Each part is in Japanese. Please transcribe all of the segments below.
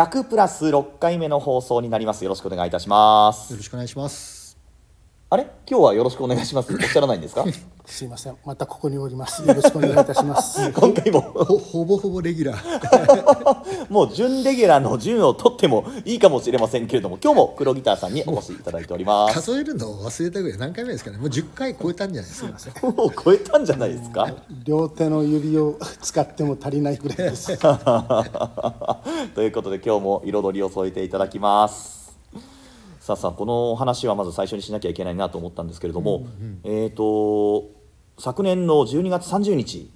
100プラス6回目の放送になります。よろしくお願いいたします。よろしくお願いします。あれ？今日はよろしくお願いします。おっしゃらないんですか？すいません。またここにおります。よろしくお願いいたします。今回も。ほほぼほぼレギュラー。もう準レギュラーの順を取ってもいいかもしれませんけれども今日も黒ギターさんにお越しいただいております。数えるのを忘れたぐらい。何回目ですかねもう10回超えたんじゃないですか。もう超えたんじゃないですか？両手の指を使っても足りないぐらいです。ということで今日も彩りを添えていただきますさあさあこの話はまず最初にしなきゃいけないなと思ったんですけれども、えっ、と昨年の12月30日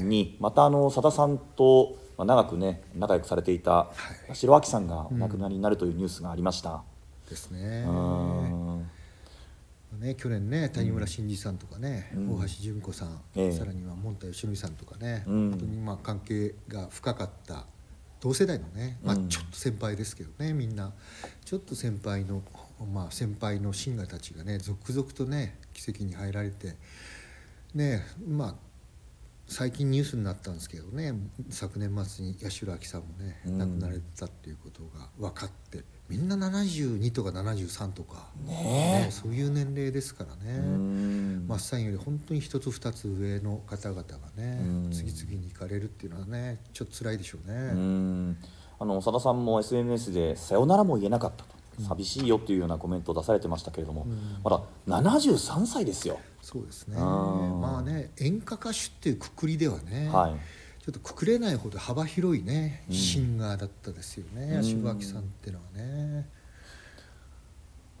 にまたあの佐田さんとまあ長くね仲良くされていたい。白明さんがお亡くなりになるというニュースがありました、ですね。うん。ね去年ね谷村新司さんとかね、うん。大橋純子さん、ええ。さらには門田義則さんとかね、うん。本当にまあ関係が深かった同世代のね、まあ、うん。ちょっと先輩ですけどねみんな。ちょっと先輩のまあ先輩のシンガーたちがね続々とね奇跡に入られてねまあ最近ニュースになったんですけどね昨年末に八代亜紀さんもね、うん。亡くなられたっていうことが分かってみんな72とか73とか、ね。えそういう年齢ですからね。うん。マッサンより本当に一つ二つ上の方々がねうん。次々に行かれるっていうのはねちょっと辛いでしょうね。うん。あの佐田さんも SNS で「さよならも言えなかった」と「寂しいよ」っていうようなコメントを出されてましたけれども、んまだ73歳ですよ。そうですね。まあね演歌歌手っていうくくりではね、はいちょっとくくれないほど幅広いね、うんシンガーだったですよね。うん足場明さんっていうのはね。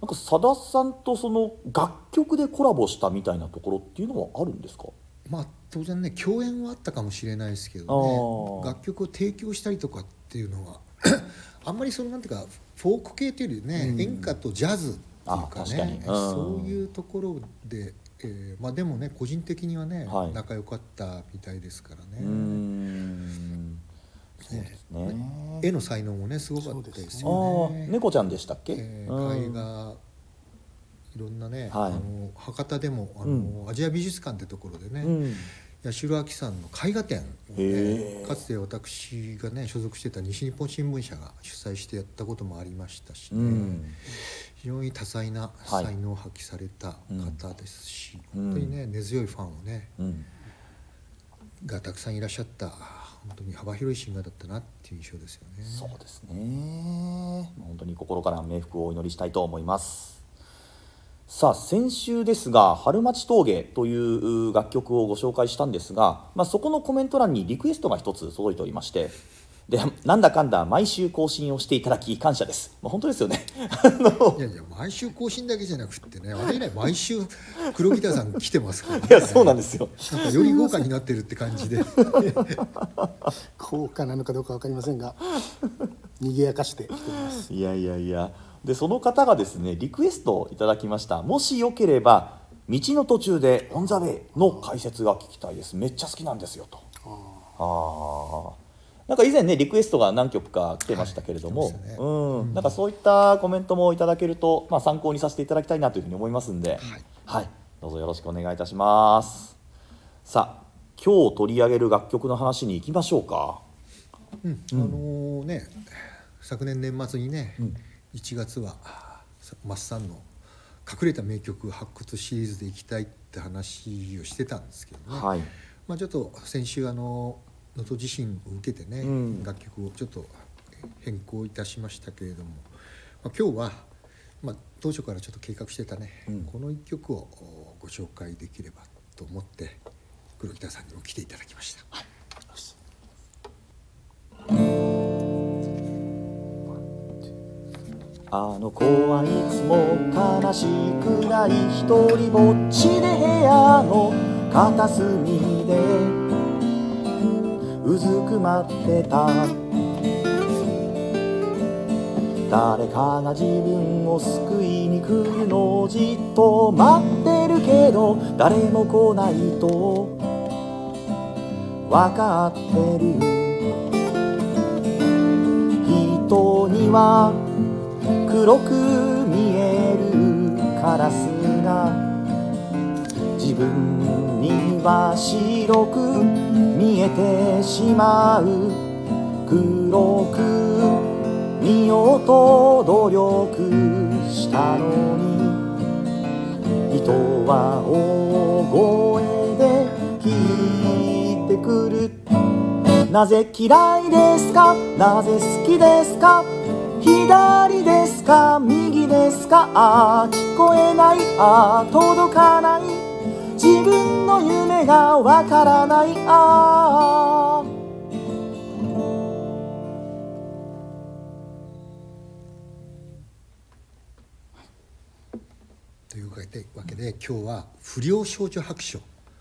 なんか佐田さんとその楽曲でコラボしたみたいなところっていうのはあるんですか？まあ当然ね共演はあったかもしれないですけあどーね楽曲を提供したりとかっていうのは あんまりそのなんていうかフォーク系というよりね、うん。演歌とジャズっていうあかねうん。そういうところで、えーまあでもね個人的にはね、はい。仲良かったみたいですからね。絵の才能もねすごかったですよね。猫ちゃんでしたっけ、えうん。ー絵画いろんなね、はい。あの博多でもあの、うん。アジア美術館ってところでね、うん八代亜紀さんの絵画展をねかつて私がね所属してた西日本新聞社が主催してやったこともありましたしね、うん。非常に多彩なはい才能を発揮された方ですし、うん。本当にね根強いファンをねうん。がたくさんいらっしゃった本当に幅広いシンガーだったなっていう印象ですよね。そうですね。本当に心から冥福をお祈りしたいと思いますさあ先週ですが「春町峠」という楽曲をご紹介したんですが、まあ、そこのコメント欄にリクエストが一つ届いておりましてでなんだかんだ毎週更新をしていただき感謝です、まあ、本当ですよね。いやいや毎週更新だけじゃなくってねあれ以来 毎週黒ギターさん来てますから、ね、いやそうなんですよ。なんかより豪華になってるって感じで。高価なのかどうかわかりませんが、賑やかしてきております。いやいやいやでその方がですねリクエストをいただきました。もしよければ道の途中で「オン・ザ・ウェイ」の解説が聞きたいです。めっちゃ好きなんですよと。ああなんか以前ねリクエストが何曲か来てましたけれども、はいね。うん。なんかそういったコメントもいただけると、まあ、参考にさせていただきたいなというふうに思いますんで、はい、どうぞよろしくお願いいたします。さあ今日取り上げる楽曲の話に行きましょうか。うん。あのね昨年年末にね、1月はマッサンの隠れた名曲発掘シリーズでいきたいって話をしてたんですけどね、はい。まあ、ちょっと先週あの能登地震を受けてね、うん楽曲をちょっと変更いたしましたけれども、まあ、今日は、まあ、当初からちょっと計画してたね、うん。この一曲をおご紹介できればと思って黒木田さんにも来ていただきました。あの子はいつも悲しくない一人ぼっちで部屋の片隅で。うずくまってた。誰かが自分を救いに来るのをじっと待ってるけど誰も来ないと。分かってる。人には黒く見えるカラスが自分には白く見えてしまう。黒く見ようと努力したのに。人は大声で聞いてくる。なぜ嫌いですか？なぜ好きですか？左ですか？右ですか？あー聞こえない？あー届かない？自分の夢がわからない？あー。というわけでわけで今日は「不良少女白書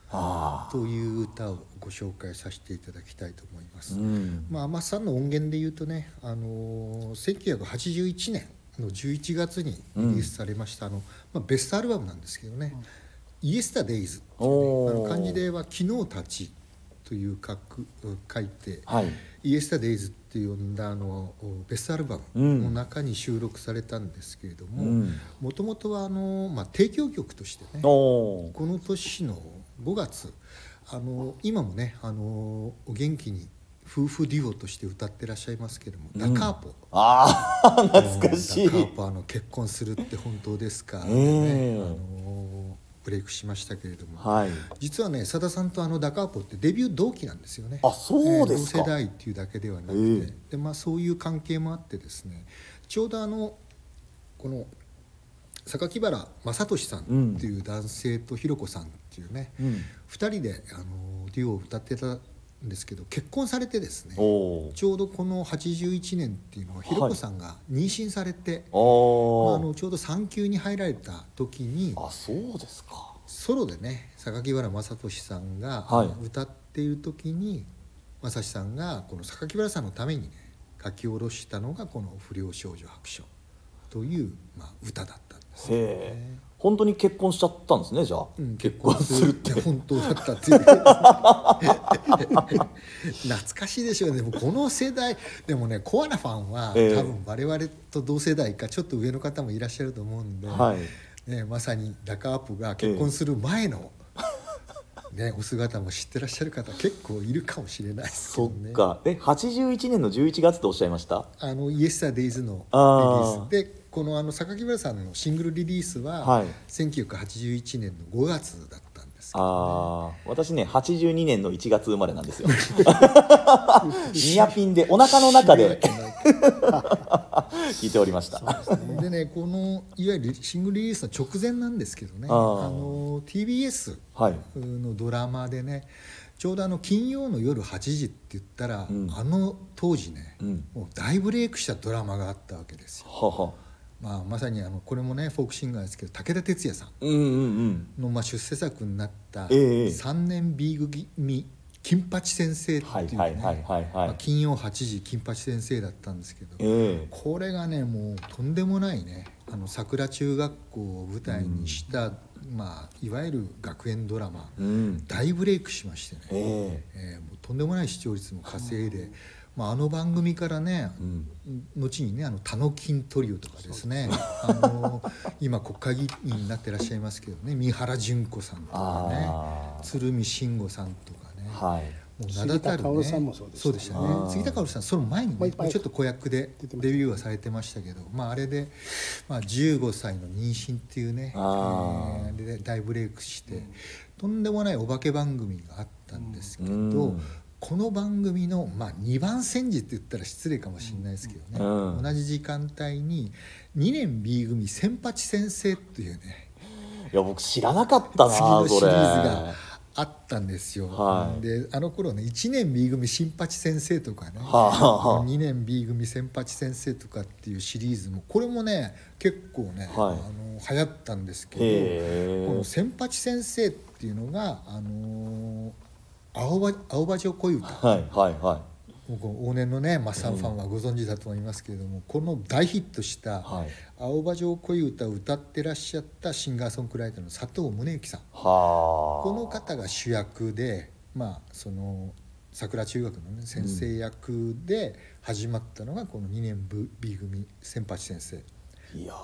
あ」という歌をご紹介させていただきたいと思います。ーうん。まあ、天さんの音源で言うとね、あのー1981年の11月にリリースされました、あのまあ、ベストアルバムなんですけどね「イエスタデイズ」っていうねあの漢字では「昨日たち」という書く書いてはい「イエスタデイズ」って呼んだあのベストアルバムの中に収録されたんですけれどもうん。もともとはあの、まあ、提供曲としてねこの年の5月あの今もねあのお元気に夫婦デュオとして歌ってらっしゃいますけども、ダカーポ。ああ 懐かしい。ダカーポあの結婚するって本当ですか、ええ。あのブレイクしましたけれども、はい。実はねさださんとあのダカーポってデビュー同期なんですよね。あそうですか。えー同世代っていうだけではなくて、ええ。でまあ、そういう関係もあってですねちょうどあのこの榊原正俊さんっていう男性とひろ子さんっていうね、うん。2人であのデュオを歌ってたんですけど結婚されてですねちょうどこの81年っていうのはひろ子さんが妊娠されて、まあ、あのちょうど産休に入られた時にあそうですか。ソロでね榊原正俊さんが、はい。歌っている時に正志さんがこの榊原さんのためにね書き下ろしたのがこの「不良少女白書」という、まあ、歌だったんですよへえ本当に結婚しちゃったんですねじゃあ、うん結婚するって。本当だったって。い う懐かしいでしょうね。でもこの世代でもねコアなファンは、ええ。多分我々と同世代かちょっと上の方もいらっしゃると思うんで、はい。ね、まさにダカープが結婚する前の、ね、お姿も知ってらっしゃる方結構いるかもしれないですけそどね。っ。か。え81年の11月とおっしゃいました？あのイエスタデイズのリリース。でこのあの榊原さんのシングルリリースは、はい。1981年の5月だったんですけど、ああ私ね82年の1月生まれなんですよ。ニアピンでお腹の中で。聞いておりました。でね。このいわゆるシングルリリースの直前なんですけどね。あの TBS はい。のドラマでねちょうどあの金曜の夜8時って言ったら、うん。あの当時ね、うん。もう大ブレイクしたドラマがあったわけですよ。ははまあ、まさにあのこれもねフォークシンガーですけど武田鉄矢さん。のまあ出世作になった「ええ3年 B 組金八先生」っていうね金曜8時金八先生だったんですけど、ええ。これがねもうとんでもないねあの桜中学校を舞台にした、まあ、いわゆる学園ドラマ、うん。大ブレイクしましてね、ええ。ーもうとんでもない視聴率も稼いで、まあ、あの番組からね、うん。後にねあのタノキントリオとかですね。あの今国会議員になってらっしゃいますけどね三原純子さんとかね鶴見慎吾さんとかね、はい。もう名だたる、ね、杉田薫さんもそうでしたねでしたね。あー。杉田薫さんその前にねちょっと子役でデビューはされてましたけど、まあ、あれで、まあ、15歳の妊娠っていうね、えーで大ブレイクして、とんでもないお化け番組があったんですけど、うんこの番組の、まあ、2番煎じって言ったら失礼かもしれないですけどね、うん。同じ時間帯に2年 B 組千八先生っていうね。いや僕知らなかったな次のシリーズがあったんですよ、はい。であの頃ね1年 B 組新八先生とかね、はあ。はあ2年 B 組千八先生とかっていうシリーズもこれもね結構ね、はい。あの流行ったんですけへどこのえ千八先生っていうのがあの青葉青葉城恋歌。はいはいはもうこの往年のねマッサンファンはご存知だと思いますけれども、この大ヒットしたはい「青葉城恋歌」を歌ってらっしゃったシンガーソングライターの佐藤宗之さん。この方が主役でまあその桜中学の、ね、先生役で始まったのがこの2年 B 組千八先生。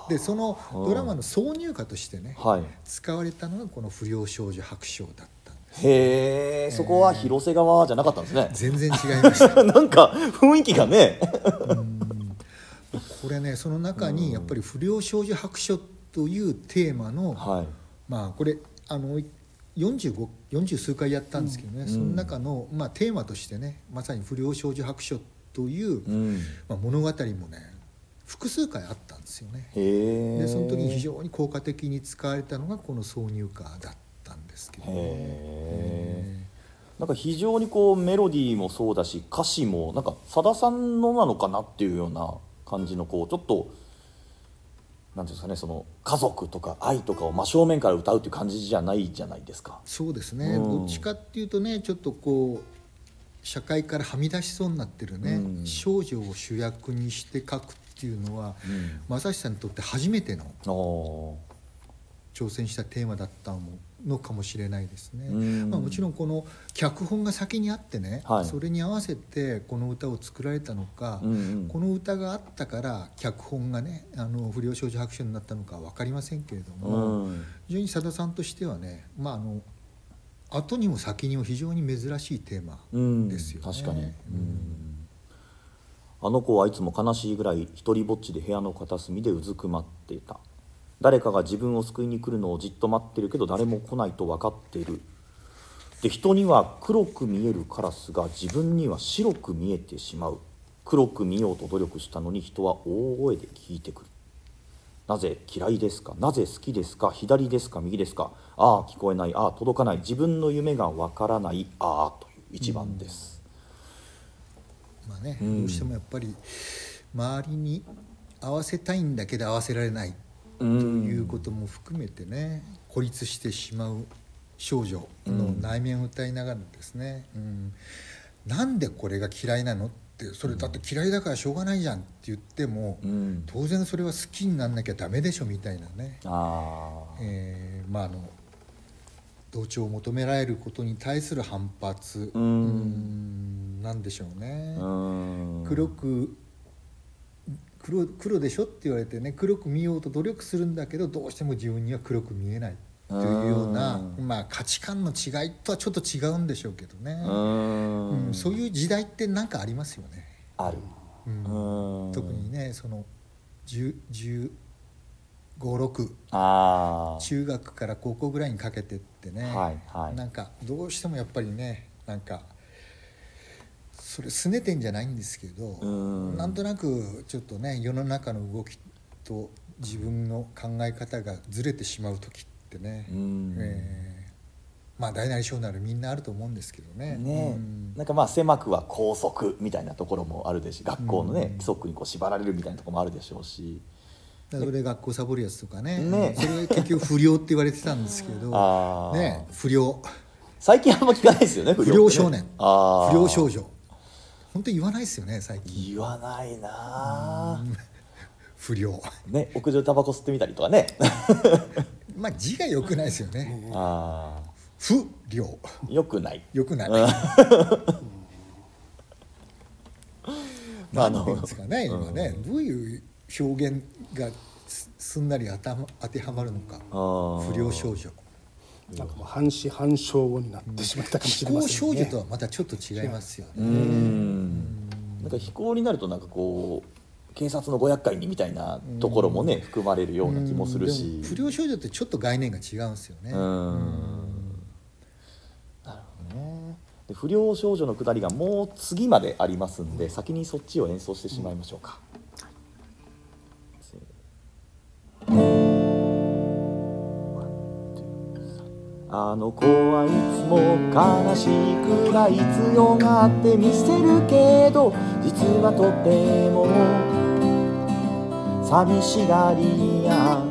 でそのドラマの挿入歌としてねはい。使われたのがこの「不良少女白書」だったへえそこは広瀬川じゃなかったんですね、全然違いました。なんか雰囲気がね。これねその中にやっぱり「不良少女白書」というテーマの、はい。まあこれあの45 40数回やったんですけどね、その中の、まあ、テーマとしてねまさに「不良少女白書」という、うん。まあ、物語もね複数回あったんですよね。へえでその時に非常に効果的に使われたのがこの挿入歌だった。んですけど、へえなんか非常にこうメロディーもそうだし歌詞もなんかさださんのなのかなっていうような感じのこうちょっとなんていうんですかねその家族とか愛とかを真正面から歌うっていう感じじゃないじゃないですか。そうですね、うんどっちかっていうとねちょっとこう社会からはみ出しそうになってるね、うん。少女を主役にして書くっていうのは、正志さんにとって初めてのお挑戦したテーマだったのかもしれないですね、うん。まあ、もちろんこの脚本が先にあってね、はい。それに合わせてこの歌を作られたのか、うんうん。この歌があったから脚本がねあの不良少女白書になったのかは分かりませんけれども、うん。非常にさださんとしてはねまああの後にも先にも非常に珍しいテーマうん。ですよね。確かに、うん。あの子はいつも悲しいぐらい一人ぼっちで部屋の片隅でうずくまっていた誰かが自分を救いに来るのをじっと待ってるけど誰も来ないと分かっている。で人には黒く見えるカラスが自分には白く見えてしまう。黒く見ようと努力したのに人は大声で聞いてくる。なぜ嫌いですか？なぜ好きですか？左ですか？右ですか？ああ聞こえない。ああ届かない。自分の夢がわからない。ああという一番です、まあね、うん。どうしてもやっぱり周りに合わせたいんだけど合わせられないとうんいうことも含めてね孤立してしまう少女の内面を歌いながらですね、うん。なんでこれが嫌いなのってそれだって嫌いだからしょうがないじゃんって言っても、うん。当然それは好きになんなきゃダメでしょみたいなね、ああえーまああの同調を求められることに対する反発うん。うんなんでしょうね。うん。黒く黒黒でしょって言われてね黒く見ようと努力するんだけどどうしても自分には黒く見えない。というようなうん。まあ、価値観の違いとはちょっと違うんでしょうけどね、うん。うんそういう時代って何かありますよね、ある。うん。うん。特にねその1 5 6ああ中学から高校ぐらいにかけてってね、はいはい。なんかどうしてもやっぱりねなんかそれ拗ねてんじゃないんですけど、うん。なんとなくちょっとね世の中の動きと自分の考え方がずれてしまう時ってね、うん。えーまあ大なり小なりみんなあると思うんですけどね。ねうん。なんかまあ狭くは校則みたいなところもあるでし学校のね、うん。規則にこう縛られるみたいなところもあるでしょうし。それで学校サボるやつとかねねそれ結局不良って言われてたんですけど ね不良。最近あんま聞かないですよね不良少年。不良少女本当に言わないですよね最近。言わないな。あ 不良。ね屋上でタバコ吸ってみたりとかね。まあ字が良くないですよね。あ不良。あよくない。良くない。まああのですかね今ね。どういう表現がすすんなり当てはまるのか。不良少女なんかもう半死半生語になってしまったかもし非れま行少せんね。女とはまたちょっと違いますようねん。なんか非行になるとなんかこう警察のご厄介にみたいなところもね含まれるような気もするし。不良少女ってちょっと概念が違うんですよね。うん。なるほどね。で不良少女のくだりがもう次までありますんで先にそっちを演奏してしまいましょうか、あの子はいつも悲しくらい強がって見せるけど実はとても寂しがりや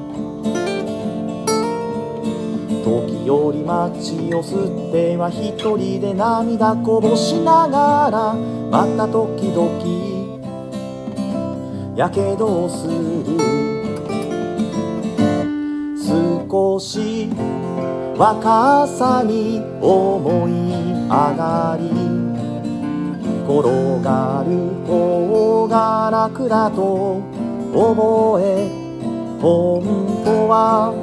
時折街を吸っては一人で涙こぼしながらまた時々やけどをする。少し若さに思い上がり転がる方が楽だと覚え本当は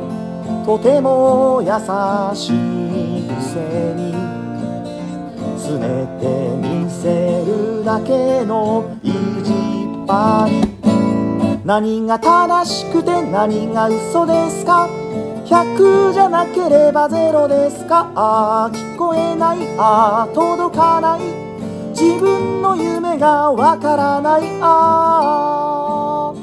とても優しいくせに拗ねてみせるだけの意地っ張り。何が正しくて何が嘘ですか？100じゃなければゼロですか？あー聞こえない。あー届かない。自分の夢がわからない。あー。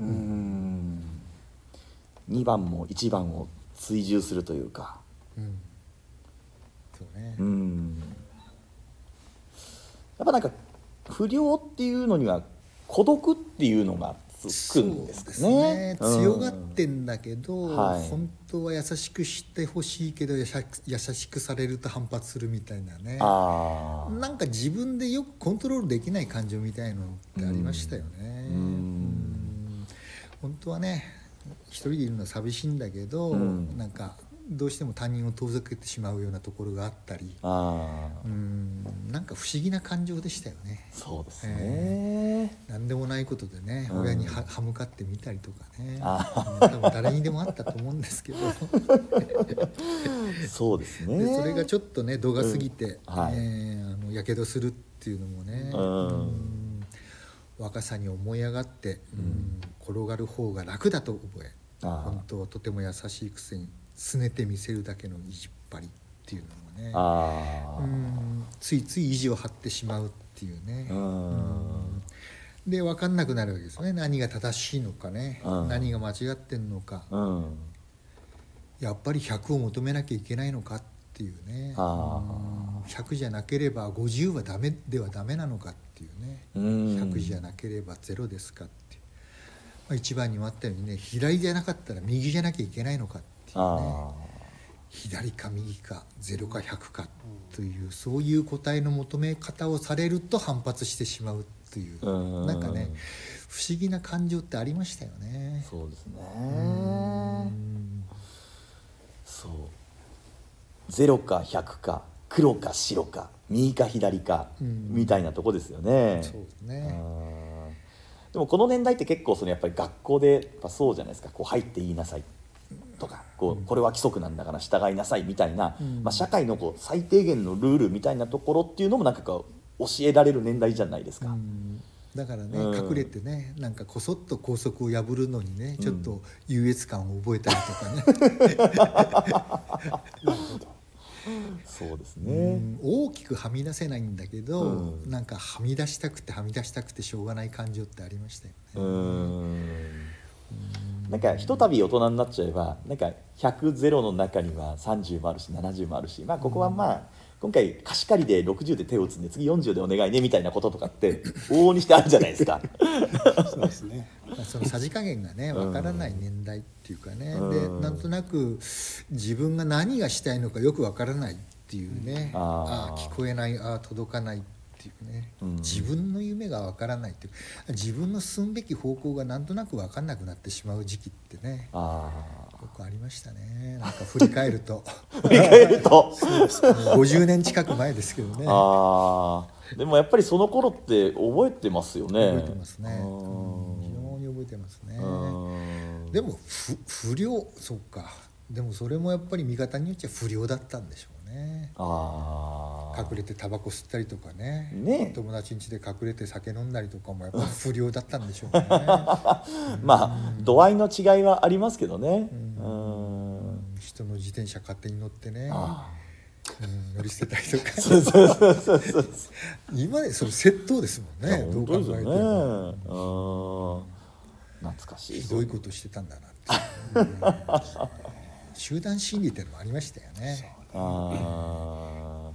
うーん。2番も1番を追従するというか。うん。そうね。うん。やっぱなんか不良っていうのには孤独っていうのがつくんですかね。ね。強がってんだけど、はい。本当は優しくしてほしいけど優しくされると反発するみたいなね。なんか自分でよくコントロールできない感情みたいのってありましたよね。うん。うん。本当はね一人でいるのは寂しいんだけど、うん。なんかどうしても他人を遠ざけてしまうようなところがあったりああうんなんか不思議な感情でしたよね。そうですね、何でもないことでね、うん。親には歯向かってみたりとかね。多分誰にでもあったと思うんですけど。そうですね。でそれがちょっとね度が過ぎて、うん。はい。えーあのやけどするっていうのもね、うん。うん。若さに思い上がって、うん転がる方が楽だと覚え本当はとても優しいくせに拗ねてみせるだけの意地っ張りっていうのもね。うん。ついつい意地を張ってしまうっていうね。うん。で分かんなくなるわけですよね。何が正しいのかね、うん。何が間違ってんのか、うん。やっぱり100を求めなきゃいけないのかっていうね。あうん。100じゃなければ50はダメではダメなのかっていうね。うん。100じゃなければゼロですかって。いう、まあ、一番にもあったようにね左じゃなかったら右じゃなきゃいけないのかっていうね。あ左か右か0か100かというそういう答えの求め方をされると反発してしまうっていううん。なんかね不思議な感情ってありましたよね。そうですね。うん。そう。0か100か黒か白か右か左かうん。みたいなとこですよね。そうですね。うん。でもこの年代って結構そのやっぱり学校でやっぱそうじゃないですか。こう入って言いなさいとかこうこれは規則なんだから従いなさいみたいな、うん。まあ、社会のこう最低限のルールみたいなところっていうのもなんかこう教えられる年代じゃないですか。うん。だからね、うん。隠れてねなんかこそっと校則を破るのにねちょっと優越感を覚えたりとかね、そうですうね。ん。大きくはみ出せないんだけど、うん。なんかはみ出したくてはみ出したくてしょうがない感情ってありましたようね。ん。なんかひとたび大人になっちゃえばなんか100ゼロの中には30もあるし70もあるし、まあ、ここはまあ今回貸し借りで60で手を打つんで次40でお願いねみたいなこととかって 往々にしてあるじゃないですか。そうですね。まあそのさじ加減がねわからない年代っていうかね、うん。でなんとなく自分が何がしたいのかよくわからないっていうね、ああ聞こえないああ届かないっていうね、うん。自分の夢がわからないっていう。自分の進むべき方向がなんとなく分かんなくなってしまう時期ってね。あよくありましたね。なんか振り返ると。ー 振り返ると？もう50年近く前ですけどね。あー。でもやっぱりその頃って覚えてますよね。覚えてますね、非常に覚えてますね。うんでも不不良そうか。でもそれもやっぱり見方によっちゃ不良だったんでしょうね。あー。隠れてタバコ吸ったりとかね。ね。友達ん家で隠れて酒飲んだりとかもやっぱり不良だったんでしょうね。まあ度合いの違いはありますけどね。うん。人の自転車勝手に乗ってね、あうん、乗り捨てたりとか。ー そうそうそうそうそう。今でそれ窃盗ですもんね。どう考えて。も。うん。懐かしい。ひどいことしてたんだなって、う。ん。集団心理っていうのもありましたよねあ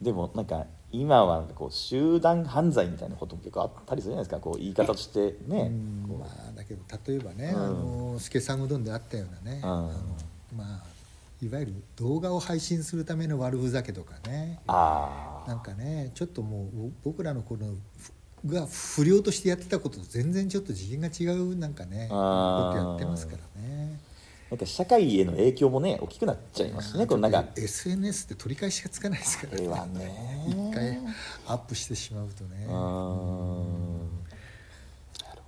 ー。でもなんか今はなんかこう集団犯罪みたいなことも結構あったりするじゃないですか。こう言い方としてね、まあだけど例えばね、うん。あの助さんうどんであったようなね、うん。あのまあいわゆる動画を配信するための悪ふざけとかね。ああなんかねちょっともう僕らのこのふが不良としてやってたことと全然ちょっと次元が違うなんかねことやってますからね。なんか社会への影響もね大きくなっちゃいますしねこのなんか SNS って取り返しがつかないですからこれはね。一回アップしてしまうとね。うー。ん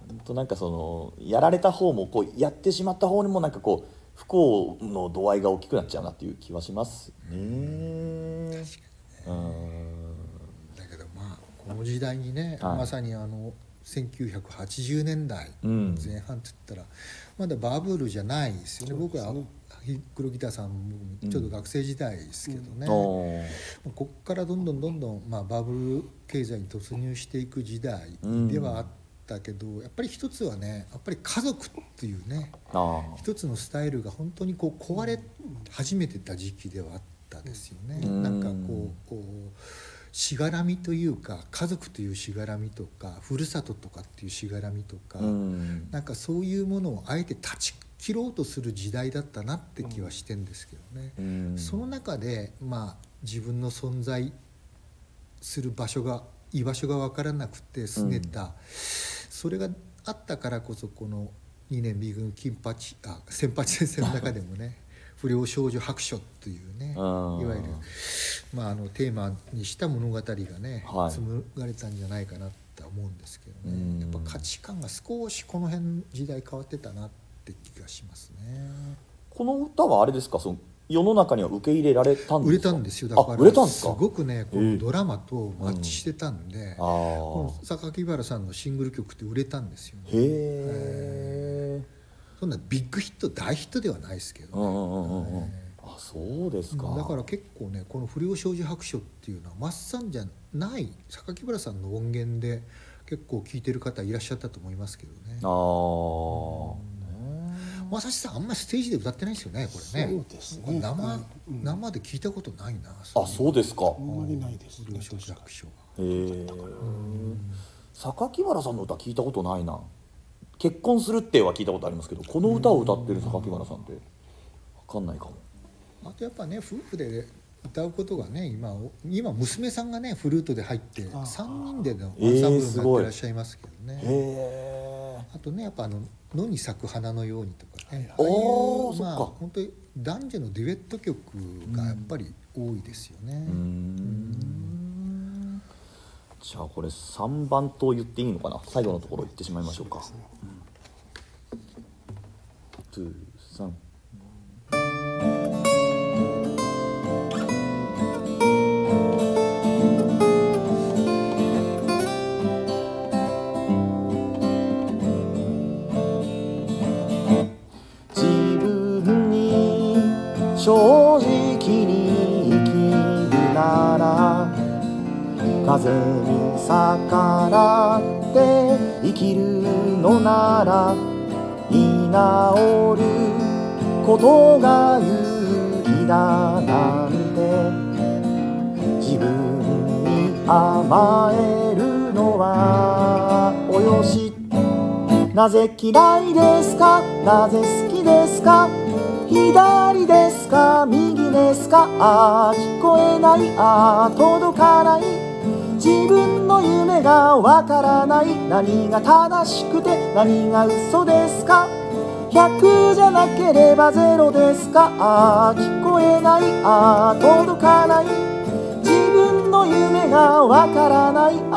本当なんかそのやられた方もこうやってしまった方にもなんかこう不幸の度合いが大きくなっちゃうなっていう気はしますね。うん。だけどまあこの時代にね、はい。まさにあの1980年代うん。前半って言ったら、まだバブルじゃないですよね。僕は黒ギターさんもちょっと学生時代ですけどね、おー。こっからどんどんどんどん、まあ、バブル経済に突入していく時代ではあったけど、やっぱり一つはねやっぱり家族っていうねあ一つのスタイルが本当にこう壊れ始めてた時期ではあったですよね。うん。なんかこうこうしがらみというか家族というしがらみとかふるさととかっていうしがらみとか、ーうん。なんかそういうものをあえて断ち切ろうとする時代だったなって気はしてんですけどね。うん。その中でまあ自分の存在する場所が居場所が分からなくて拗ねた、それがあったからこそこの2年 B 軍金八あ先八先生の中でもね不良少女白書というねいうんわゆる、まあ、あのテーマにした物語がね、はい。紡がれたんじゃないかなって思うんですけどね、うん。やっぱ価値観が少しこの辺時代変わってたなって気がしますね。この歌はあれですか？その世の中には受け入れられたんですか？売れたんですよ。だからあ売れたんですか？ごくねこええ。のドラマとマッチしてたんで、あこあの榊原さんのシングル曲って売れたんですよ、ね、へえそんなビッグヒット大ヒットではないですけど、うんうんうんうんうん。あそうですか。だから結構ねこの「不良少女白書」っていうのはマッサンじゃない榊原さんの音源で結構聴いてる方いらっしゃったと思いますけどね。ああまさしさんあんまりステージで歌ってないですよねこれね。そうですね。生,、うん。生で聞いたことないなあそうですか。あんまりないです。ね不良少女白書。はへえ榊原さんの歌聞いたことないな結婚するっては聞いたことありますけどこの歌を歌ってる榊原さんって。分かんないかも。あとやっぱね夫婦で歌うことがね今今娘さんがねフルートで入ってあ3人でのアンサンブえールすごいがやってらっしゃいますけどね、へえあとねやっぱあの「野に咲く花のように」とかね、はいああいうまあ本当に男女のデュエット曲がやっぱり多いですよね。うーんじゃあこれ3番と言っていいのかな？最後のところ言ってしまいましょうか風に逆らって生きるのなら居直ることが勇気だなんて自分に甘えるのはおよし。なぜ嫌いですか？なぜ好きですか？左ですか？右ですか？あー聞こえない。あ届かない。自分の夢がわからない。何が正しくて何が嘘ですか。100じゃなければゼロですか。あー聞こえない。あー届かない。自分の夢がわからない。あ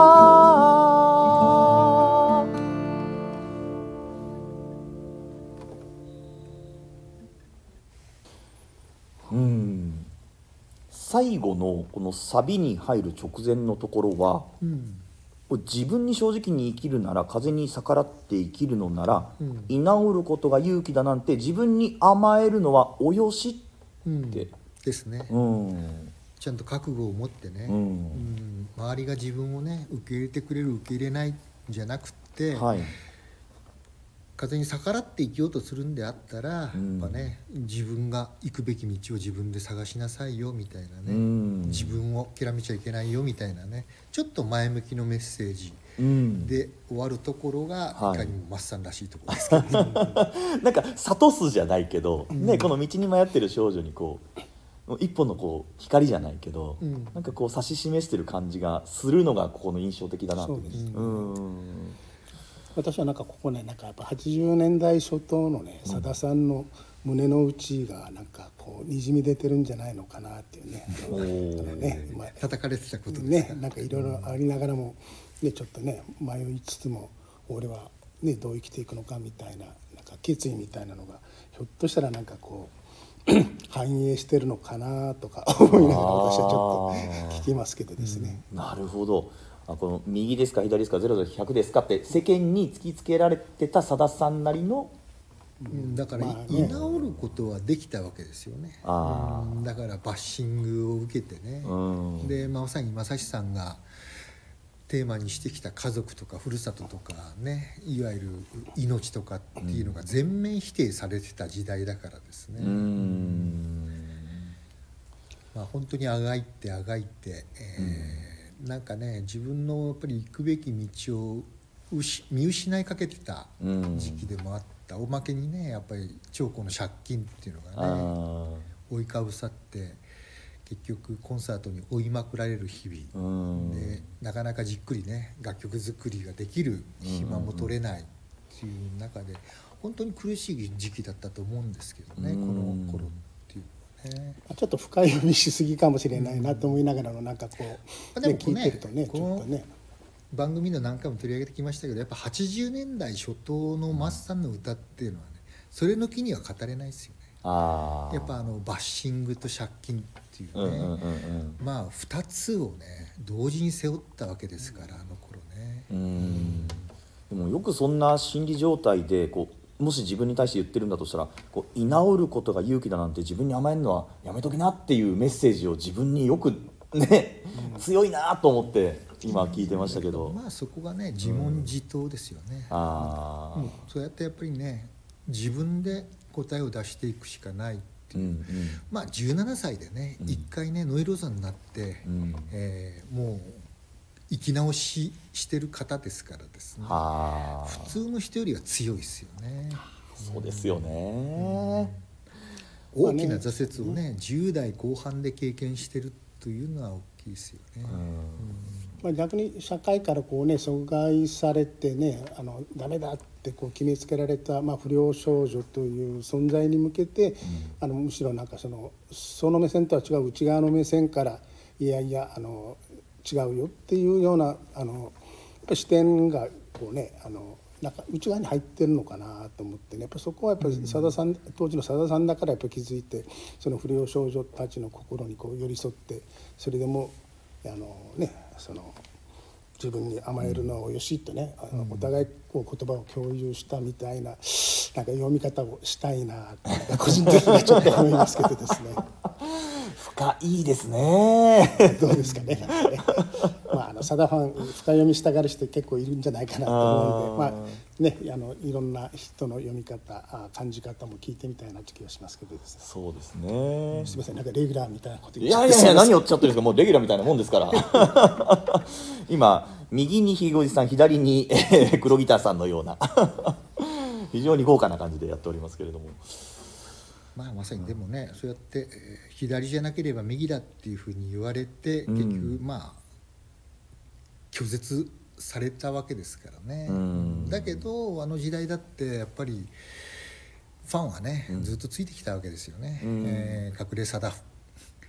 ー。うん。最後のこのサビに入る直前のところはうん。自分に正直に生きるなら風に逆らって生きるのなら、うん。居直ることが勇気だなんて自分に甘えるのはおよしうん。でですね、うん。ちゃんと覚悟を持ってね、うん。うん。周りが自分をね受け入れてくれる受け入れないんじゃなくて、はい風に逆らって生きようとするんであったら、うん。やっぱね自分が行くべき道を自分で探しなさいよみたいなね、うん。自分を諦めちゃいけないよみたいなね。ちょっと前向きのメッセージうん。で終わるところが、はい。い、かにもマッサンらしいところですけど、ね、なんか諭すじゃないけど、ねこの道に迷ってる少女にこう一本のこう光じゃないけど、うん。なんかこう指し示してる感じがするのがここの印象的だなそうですうん私はなんかここねなんかやっぱ80年代初頭のねさださんの胸の内がなんかこうにじみ出てるんじゃないのかなっていうね。ねまあ叩かれてたことですねなんかいろいろありながらも、ね、ちょっとね迷いつつも俺は、ね、どう生きていくのかみたいななんか決意みたいなのがひょっとしたらなんかこう 反映してるのかなとか思いながら私はちょっと聞きますけどですね。なるほどあこの右ですか左ですか0と100ですかって世間に突きつけられてたさださんなりのうんだから、まあね。居直ることはできたわけですよね。うんだからバッシングを受けてね、うん。で、まあまさに正志さんがテーマにしてきた家族とかふるさととかねいわゆる命とかっていうのが全面否定されてた時代だからですね、うん。まあ、本当にあがいてあがいて、えーなんかね自分のやっぱり行くべき道を見失いかけてたうん。時期でもあった、おまけにねやっぱり長子の借金っていうのあがねー。追いかぶさって結局コンサートに追いまくられる日々、うん。でなかなかじっくりね楽曲作りができる暇も取れないっていう中で本当に苦しい時期だったと思うんですけどね、うん。この頃ってね。ちょっと深読みしすぎかもしれないなと思いながらのなんかこう、ね、聞いでもねてるとねこのちょっとね。番組で何回も取り上げてきましたけどやっぱ80年代初頭のマスさんの歌っていうのはねそれ抜きには語れないですよね。やっぱあのバッシングと借金っていうね、うんうんうんうん。まあ2つをね同時に背負ったわけですからあの頃ね。うん。でもよくそんな心理状態でこうもし自分に対して言ってるんだとしたらこう居直ることが勇気だなんて自分に甘えるのはやめときなっていうメッセージを自分によくね、強いなと思って今聞いてましたけど、まあそこがね自問自答ですよね、ああ、うんそうやってやっぱりね自分で答えを出していくしかないっていう、うんうん。まあ17歳でねうん。一、回ねノイローザになって、うん。えーもう生き直ししてる方ですからですね。はあ普通の人よりは強いですよね。そうですよね、大きな挫折をね10代後半で経験してるというのは大きいですよね、まあ、逆に社会からこうね阻害されてねあのダメだってこう決めつけられた、まあ、不良少女という存在に向けて、あのむしろなんかそのその目線とは違う内側の目線からいやいやあの違うよっていうようなあのやっぱり視点がこうねあのなんか内側に入ってるのかなと思ってね。やっぱそこはやっぱりさださん、当時のさださんだからやっぱり気づいてその不良少女たちの心にこう寄り添ってそれでもあのねその自分に甘えるのはよしとね、あのお互いこう言葉を共有したみたいななんか読み方をしたいな個人的にはちょっと思いますけどですね深いですね。どうですかね。まああのさだファン深読みしたがる人結構いるんじゃないかなと思うんでまあねあのいろんな人の読み方あ感じ方も聞いてみたいな気がしますけどねそうですね。すみませんなんかレギュラーみたいなことい言っちゃって。やいやいや何をおっしゃってるんですかもうレギュラーみたいなもんですから。今右にひげおじさん左にえー黒ギターさんのような。非常に豪華な感じでやっておりますけれどもまあまさにでもね、そうやって、えー左じゃなければ右だっていうふうに言われて、うん。結局まあ拒絶されたわけですからね、うん。だけどあの時代だってやっぱりファンはね、うん。ずっとついてきたわけですよね、うん。えー隠れ貞。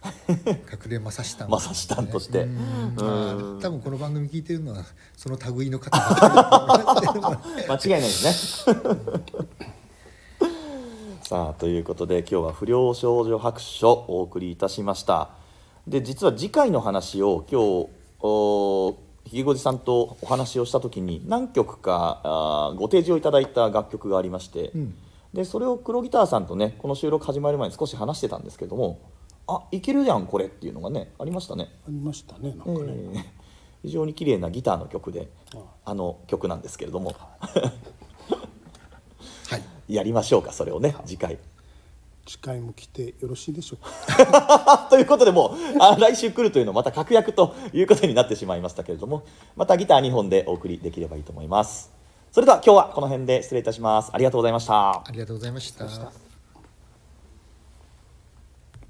隠れ正志たん正志たんとして。うん。うん。まあ多分この番組聞いてるのはその類の方 間違いないですね さあということで今日は「不良少女白書」をお送りいたしました。で実は次回の話を今日おひげごじさんとお話をした時に何曲かあーご提示をいただいた楽曲がありまして、うん。でそれを黒ギターさんとねこの収録始まる前に少し話してたんですけどもあいけるやんこれっていうのがねありましたね、ありましたねなんかえね、ー非常に綺麗なギターの曲でああ。の曲なんですけれどもやりましょうかそれをね次回。次回も来てよろしいでしょうか？ということでもうあ来週来るというのはまた確約ということになってしまいましたけれどもまたギター2本でお送りできればいいと思います。それでは今日はこの辺で失礼いたします。ありがとうございました。ありがとうございました。